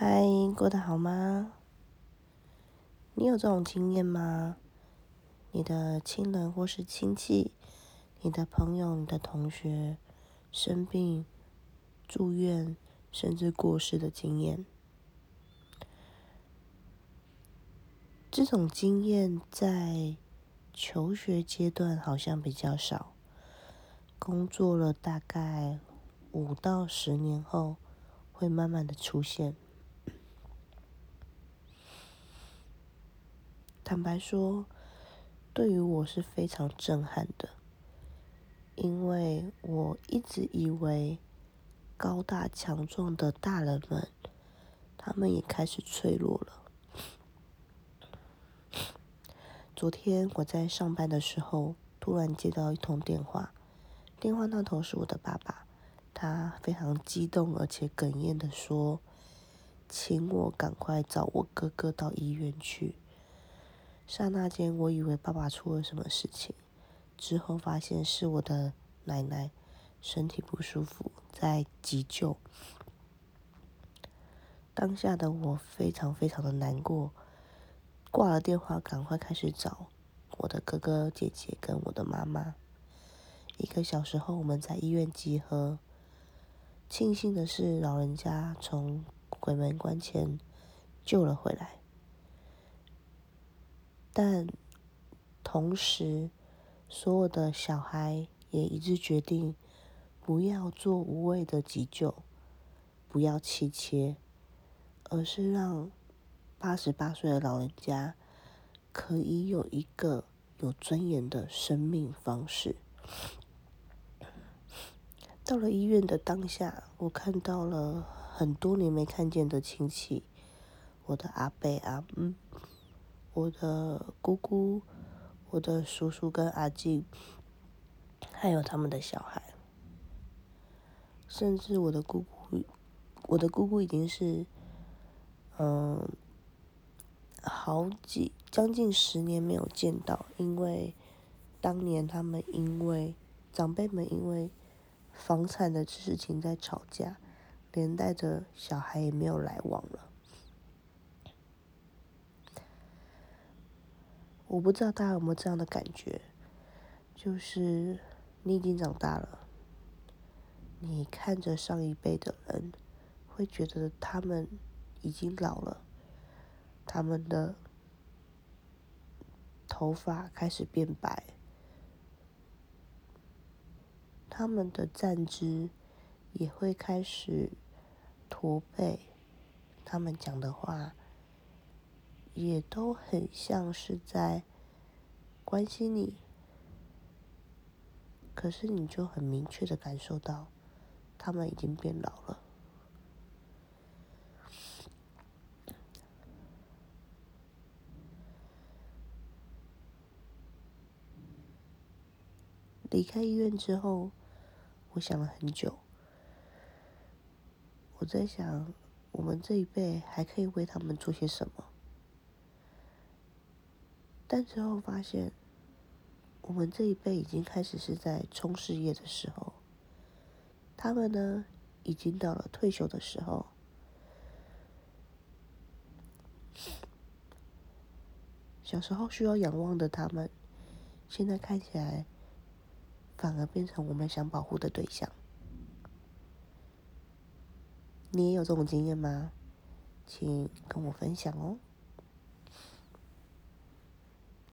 嗨，过得好吗？你有这种经验吗？你的亲人或是亲戚，你的朋友、你的同学生病、住院，甚至过世的经验？这种经验在求学阶段好像比较少，工作了大概五到十年后，会慢慢的出现。坦白说，对于我是非常震撼的，因为我一直以为高大强壮的大人们，他们也开始脆弱了。昨天我在上班的时候，突然接到一通电话，电话那头是我的爸爸，他非常激动而且哽咽的说，请我赶快找我哥哥到医院去。刹那间，我以为爸爸出了什么事情，之后发现是我的奶奶身体不舒服，在急救。当下的我非常非常的难过，挂了电话，赶快开始找我的哥哥姐姐跟我的妈妈。一个小时后，我们在医院集合。庆幸的是，老人家从鬼门关前救了回来。但同时，所有的小孩也一致决定不要做无谓的急救，不要气切，而是让八十八岁的老人家可以有一个有尊严的生命方式。到了医院的当下，我看到了很多年没看见的亲戚，我的阿伯阿姆。我的姑姑、我的叔叔跟阿静，还有他们的小孩，甚至我的姑姑，我的姑姑已经是，嗯，好几将近十年没有见到，因为当年他们因为长辈们因为房产的事情在吵架，连带着小孩也没有来往了。我不知道大家有没有这样的感觉，就是你已经长大了，你看着上一辈的人，会觉得他们已经老了，他们的头发开始变白，他们的站姿也会开始驼背，他们讲的话。也都很像是在关心你，可是你就很明确的感受到，他们已经变老了。离开医院之后，我想了很久，我在想，我们这一辈还可以为他们做些什么。但之后发现，我们这一辈已经开始是在冲事业的时候，他们呢，已经到了退休的时候。小时候需要仰望的他们，现在看起来反而变成我们想保护的对象。你也有这种经验吗？请跟我分享哦。